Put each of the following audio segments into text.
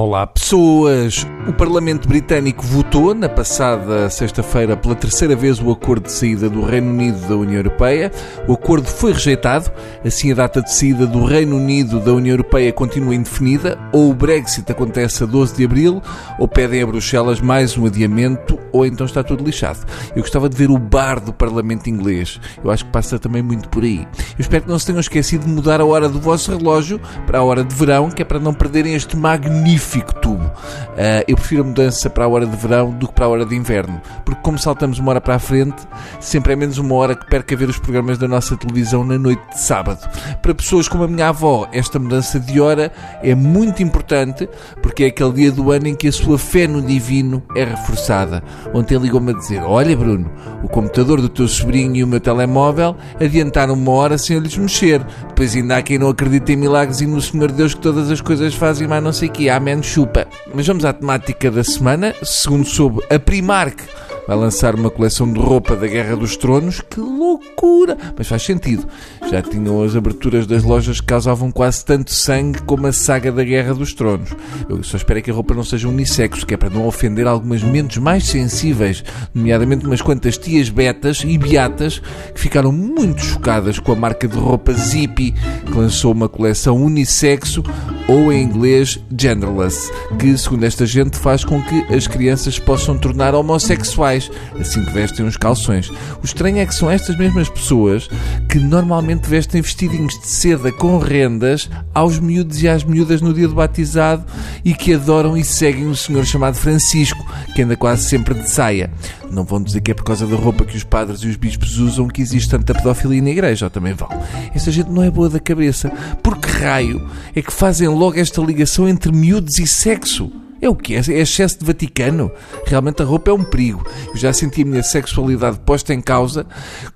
Olá, pessoas! O Parlamento Britânico votou na passada sexta-feira pela terceira vez o acordo de saída do Reino Unido da União Europeia. O acordo foi rejeitado, assim a data de saída do Reino Unido da União Europeia continua indefinida, ou o Brexit acontece a 12 de abril, ou pedem a Bruxelas mais um adiamento, ou então está tudo lixado. Eu gostava de ver o bar do Parlamento Inglês. Eu acho que passa também muito por aí. Eu espero que não se tenham esquecido de mudar a hora do vosso relógio para a hora de verão, que é para não perderem este magnífico magnífico tubo. Uh, eu prefiro a mudança para a hora de verão do que para a hora de inverno, porque como saltamos uma hora para a frente, sempre é menos uma hora que perca ver os programas da nossa televisão na noite de sábado. Para pessoas como a minha avó, esta mudança de hora é muito importante, porque é aquele dia do ano em que a sua fé no divino é reforçada. Ontem ligou-me a dizer: Olha, Bruno, o computador do teu sobrinho e o meu telemóvel adiantaram uma hora sem eu lhes mexer. Depois ainda há quem não acredita em milagres e no Senhor Deus que todas as coisas fazem, mas não sei que. Amém chupa. Mas vamos à temática da semana. Segundo soube, a Primark vai lançar uma coleção de roupa da Guerra dos Tronos. Que loucura! Mas faz sentido. Já tinham as aberturas das lojas que causavam quase tanto sangue como a saga da Guerra dos Tronos. Eu só espero que a roupa não seja unissexo, que é para não ofender algumas mentes mais sensíveis, nomeadamente umas quantas tias betas e beatas que ficaram muito chocadas com a marca de roupa Zippy, que lançou uma coleção unissexo ou em inglês genderless, que, segundo esta gente, faz com que as crianças possam tornar homossexuais assim que vestem os calções. O estranho é que são estas mesmas pessoas que normalmente vestem vestidinhos de seda com rendas aos miúdos e às miúdas no dia do batizado e que adoram e seguem um senhor chamado Francisco, que anda quase sempre de saia. Não vão dizer que é por causa da roupa que os padres e os bispos usam que existe tanta pedofilia na igreja, ou também vão. Essa gente não é boa da cabeça. Por que raio é que fazem logo esta ligação entre miúdos e sexo? É o que é? É excesso de Vaticano? Realmente a roupa é um perigo. Eu já senti a minha sexualidade posta em causa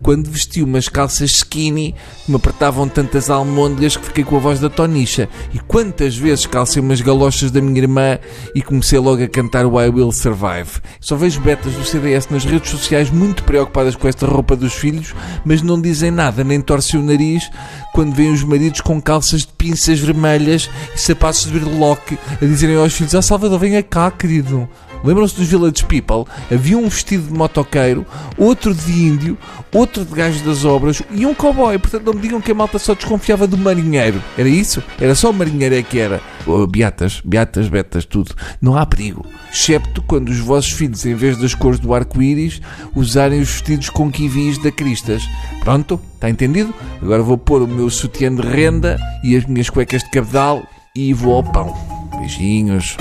quando vesti umas calças skinny que me apertavam tantas almôndegas que fiquei com a voz da Tonicha. E quantas vezes calcei umas galochas da minha irmã e comecei logo a cantar o I Will Survive. Só vejo betas do CDS nas redes sociais muito preocupadas com esta roupa dos filhos, mas não dizem nada, nem torcem o nariz quando veem os maridos com calças de pinças vermelhas e sapatos de berloque a dizerem aos filhos: Ah, Salvador, venha cá, querido. Lembram-se dos Village People? Havia um vestido de motoqueiro, outro de índio, outro de gajo das obras e um cowboy. Portanto, não me digam que a malta só desconfiava do marinheiro. Era isso? Era só o marinheiro é que era. Beatas, beatas, betas, tudo. Não há perigo. Excepto quando os vossos filhos, em vez das cores do arco-íris, usarem os vestidos com quivis da Cristas. Pronto? Está entendido? Agora vou pôr o meu sutiã de renda e as minhas cuecas de cabedal e vou ao pão. Beijinhos.